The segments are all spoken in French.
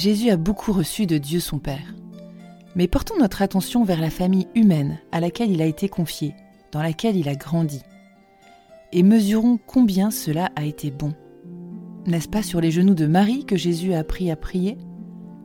Jésus a beaucoup reçu de Dieu son Père. Mais portons notre attention vers la famille humaine à laquelle il a été confié, dans laquelle il a grandi. Et mesurons combien cela a été bon. N'est-ce pas sur les genoux de Marie que Jésus a appris à prier?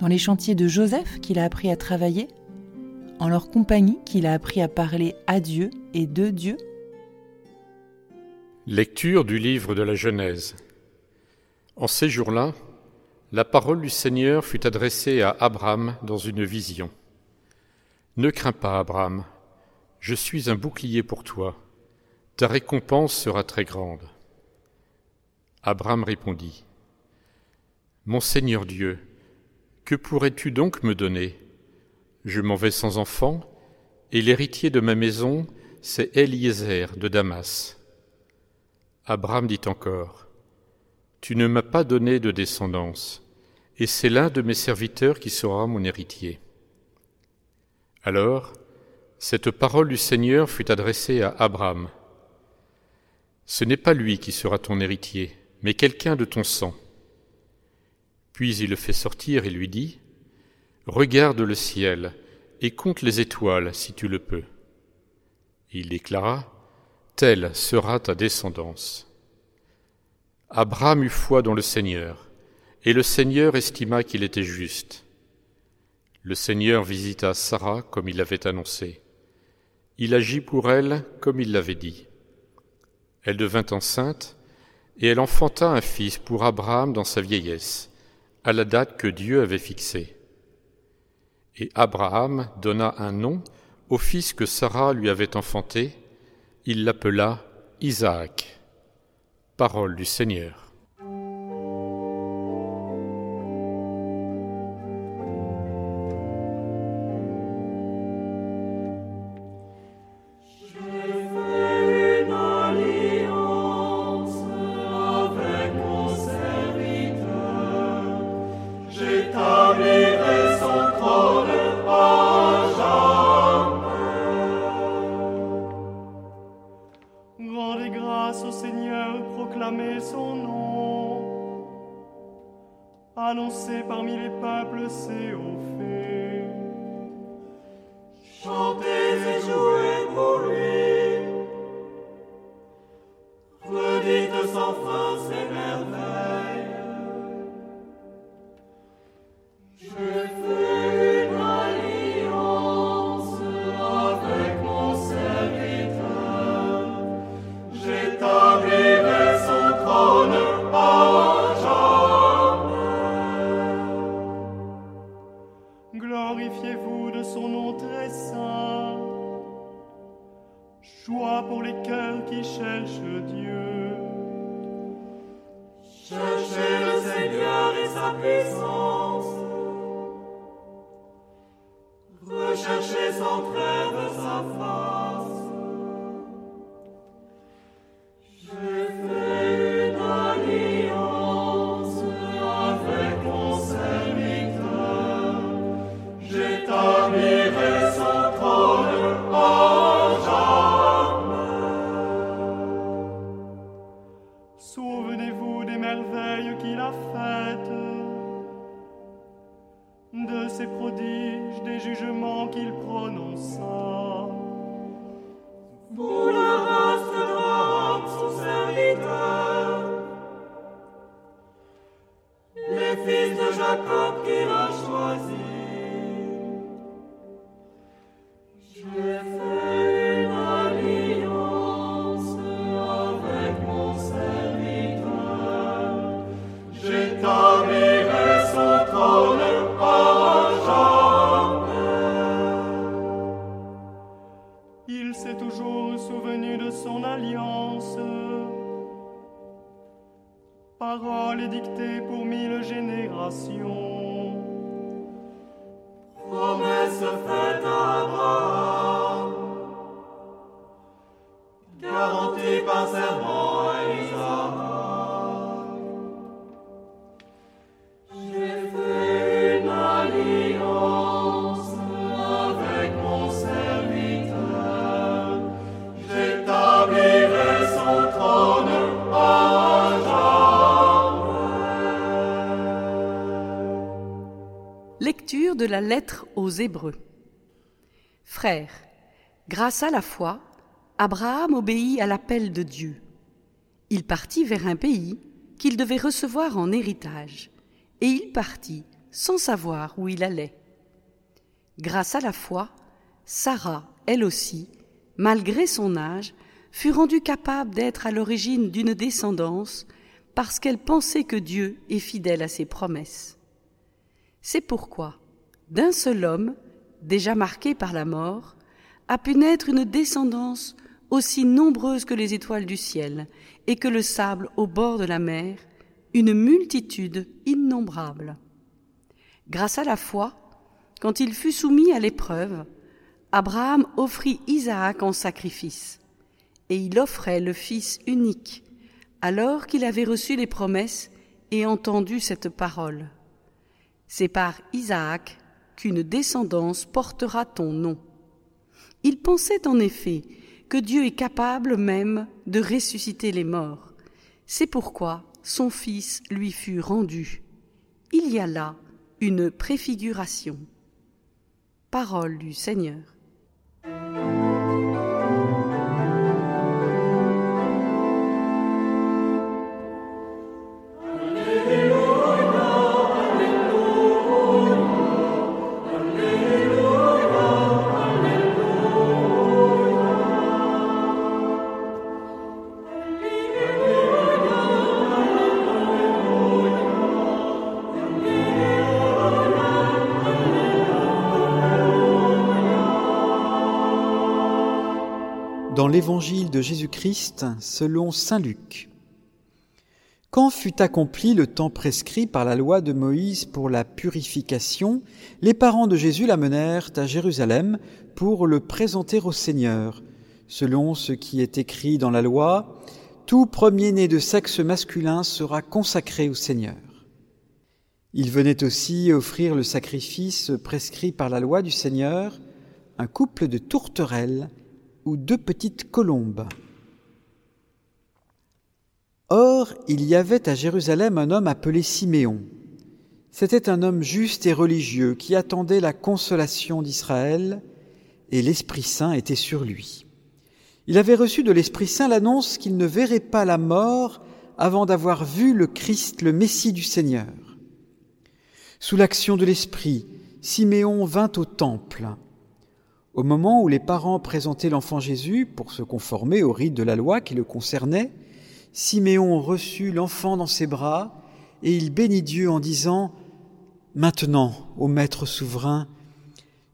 Dans les chantiers de Joseph qu'il a appris à travailler? En leur compagnie qu'il a appris à parler à Dieu et de Dieu? Lecture du livre de la Genèse. En ces jours-là, la parole du Seigneur fut adressée à Abraham dans une vision. Ne crains pas, Abraham, je suis un bouclier pour toi, ta récompense sera très grande. Abraham répondit, Mon Seigneur Dieu, que pourrais-tu donc me donner? Je m'en vais sans enfant, et l'héritier de ma maison, c'est Eliezer de Damas. Abraham dit encore, Tu ne m'as pas donné de descendance, et c'est l'un de mes serviteurs qui sera mon héritier. Alors, cette parole du Seigneur fut adressée à Abraham. Ce n'est pas lui qui sera ton héritier, mais quelqu'un de ton sang. Puis il le fait sortir et lui dit, Regarde le ciel et compte les étoiles si tu le peux. il déclara, Telle sera ta descendance. Abraham eut foi dans le Seigneur, et le Seigneur estima qu'il était juste. Le Seigneur visita Sarah comme il l'avait annoncé. Il agit pour elle comme il l'avait dit. Elle devint enceinte, et elle enfanta un fils pour Abraham dans sa vieillesse, à la date que Dieu avait fixée. Et Abraham donna un nom au fils que Sarah lui avait enfanté, il l'appela Isaac. Parole du Seigneur. Parmi les peuples c'est au fait. Chantez et jouez s'est toujours souvenu de son alliance. Parole dictée pour mille générations. La lettre aux Hébreux. Frères, grâce à la foi, Abraham obéit à l'appel de Dieu. Il partit vers un pays qu'il devait recevoir en héritage, et il partit sans savoir où il allait. Grâce à la foi, Sarah, elle aussi, malgré son âge, fut rendue capable d'être à l'origine d'une descendance parce qu'elle pensait que Dieu est fidèle à ses promesses. C'est pourquoi, d'un seul homme, déjà marqué par la mort, a pu naître une descendance aussi nombreuse que les étoiles du ciel et que le sable au bord de la mer, une multitude innombrable. Grâce à la foi, quand il fut soumis à l'épreuve, Abraham offrit Isaac en sacrifice, et il offrait le Fils unique, alors qu'il avait reçu les promesses et entendu cette parole. C'est par Isaac qu'une descendance portera ton nom. Il pensait en effet que Dieu est capable même de ressusciter les morts. C'est pourquoi son Fils lui fut rendu. Il y a là une préfiguration. Parole du Seigneur. L'évangile de Jésus-Christ selon Saint Luc. Quand fut accompli le temps prescrit par la loi de Moïse pour la purification, les parents de Jésus l'amenèrent à Jérusalem pour le présenter au Seigneur. Selon ce qui est écrit dans la loi, tout premier-né de sexe masculin sera consacré au Seigneur. Il venait aussi offrir le sacrifice prescrit par la loi du Seigneur, un couple de tourterelles deux petites colombes. Or, il y avait à Jérusalem un homme appelé Siméon. C'était un homme juste et religieux qui attendait la consolation d'Israël, et l'Esprit Saint était sur lui. Il avait reçu de l'Esprit Saint l'annonce qu'il ne verrait pas la mort avant d'avoir vu le Christ, le Messie du Seigneur. Sous l'action de l'Esprit, Siméon vint au temple. Au moment où les parents présentaient l'enfant Jésus pour se conformer au rite de la loi qui le concernait, Siméon reçut l'enfant dans ses bras et il bénit Dieu en disant Maintenant, ô Maître souverain,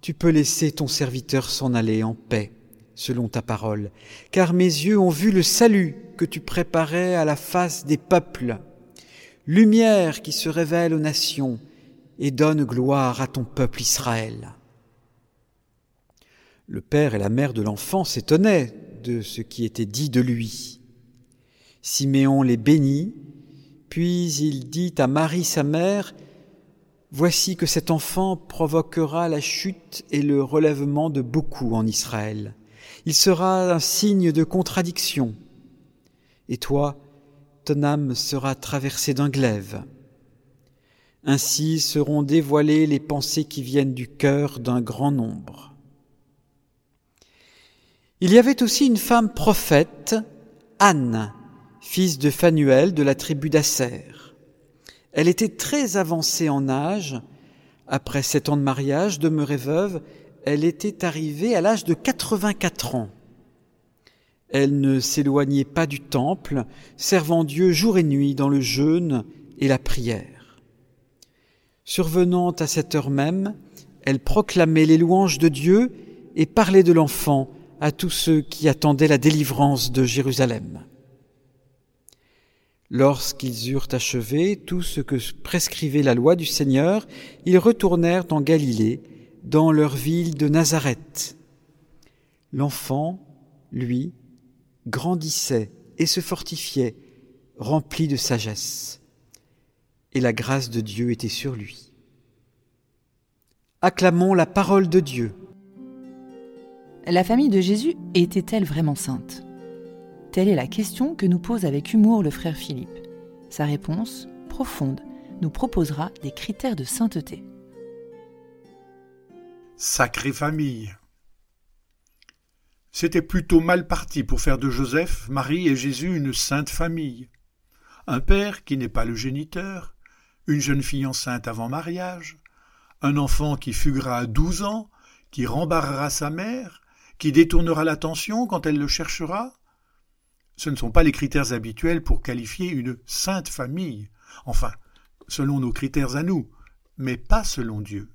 tu peux laisser ton serviteur s'en aller en paix, selon ta parole, car mes yeux ont vu le salut que tu préparais à la face des peuples, lumière qui se révèle aux nations et donne gloire à ton peuple Israël. Le père et la mère de l'enfant s'étonnaient de ce qui était dit de lui. Siméon les bénit, puis il dit à Marie sa mère, Voici que cet enfant provoquera la chute et le relèvement de beaucoup en Israël. Il sera un signe de contradiction. Et toi, ton âme sera traversée d'un glaive. Ainsi seront dévoilées les pensées qui viennent du cœur d'un grand nombre. Il y avait aussi une femme prophète, Anne, fils de Phanuel de la tribu d'Asser. Elle était très avancée en âge. Après sept ans de mariage, demeurée veuve, elle était arrivée à l'âge de 84 ans. Elle ne s'éloignait pas du temple, servant Dieu jour et nuit dans le jeûne et la prière. Survenant à cette heure même, elle proclamait les louanges de Dieu et parlait de l'enfant à tous ceux qui attendaient la délivrance de Jérusalem. Lorsqu'ils eurent achevé tout ce que prescrivait la loi du Seigneur, ils retournèrent en Galilée, dans leur ville de Nazareth. L'enfant, lui, grandissait et se fortifiait, rempli de sagesse, et la grâce de Dieu était sur lui. Acclamons la parole de Dieu. La famille de Jésus était-elle vraiment sainte? Telle est la question que nous pose avec humour le frère Philippe. Sa réponse, profonde, nous proposera des critères de sainteté. Sacrée famille. C'était plutôt mal parti pour faire de Joseph, Marie et Jésus une sainte famille. Un père qui n'est pas le géniteur, une jeune fille enceinte avant mariage, un enfant qui fuguera à douze ans, qui rembarrera sa mère, qui détournera l'attention quand elle le cherchera. Ce ne sont pas les critères habituels pour qualifier une sainte famille, enfin, selon nos critères à nous, mais pas selon Dieu.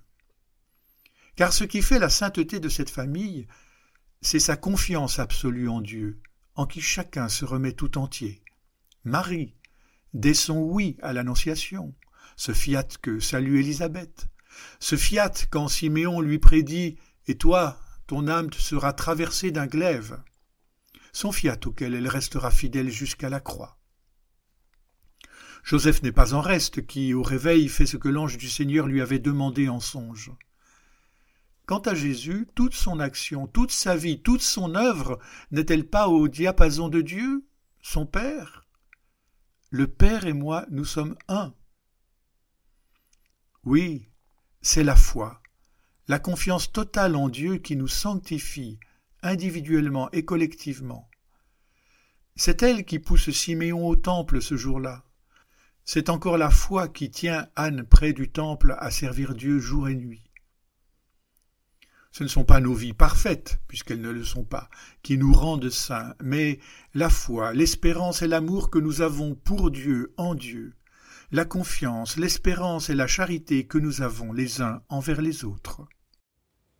Car ce qui fait la sainteté de cette famille, c'est sa confiance absolue en Dieu, en qui chacun se remet tout entier. Marie, dès son oui à l'Annonciation, se fiat que salue Élisabeth, se fiat quand Siméon lui prédit Et toi, ton âme te sera traversée d'un glaive, son fiat auquel elle restera fidèle jusqu'à la croix. Joseph n'est pas en reste, qui, au réveil, fait ce que l'ange du Seigneur lui avait demandé en songe. Quant à Jésus, toute son action, toute sa vie, toute son œuvre n'est-elle pas au diapason de Dieu, son Père? Le Père et moi, nous sommes un. Oui, c'est la foi, la confiance totale en Dieu qui nous sanctifie, individuellement et collectivement. C'est elle qui pousse Siméon au temple ce jour-là. C'est encore la foi qui tient Anne près du temple à servir Dieu jour et nuit. Ce ne sont pas nos vies parfaites, puisqu'elles ne le sont pas, qui nous rendent saints, mais la foi, l'espérance et l'amour que nous avons pour Dieu, en Dieu, la confiance, l'espérance et la charité que nous avons les uns envers les autres.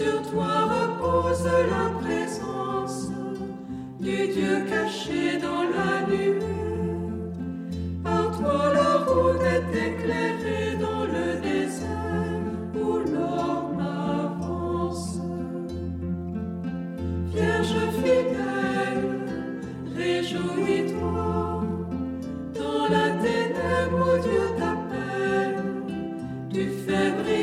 Sur toi repose la présence du Dieu caché dans la nuit. Par toi la route est éclairée dans le désert où l'homme avance. Vierge fidèle, réjouis-toi dans la ténèbre où Dieu t'appelle. Tu fais briller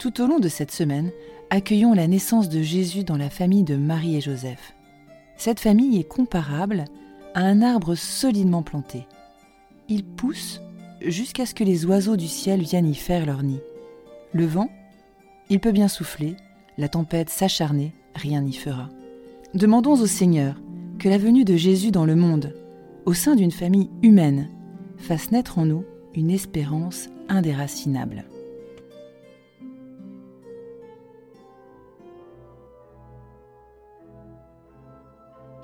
Tout au long de cette semaine, accueillons la naissance de Jésus dans la famille de Marie et Joseph. Cette famille est comparable à un arbre solidement planté. Il pousse jusqu'à ce que les oiseaux du ciel viennent y faire leur nid. Le vent, il peut bien souffler, la tempête s'acharner, rien n'y fera. Demandons au Seigneur que la venue de Jésus dans le monde, au sein d'une famille humaine, fasse naître en nous une espérance indéracinable.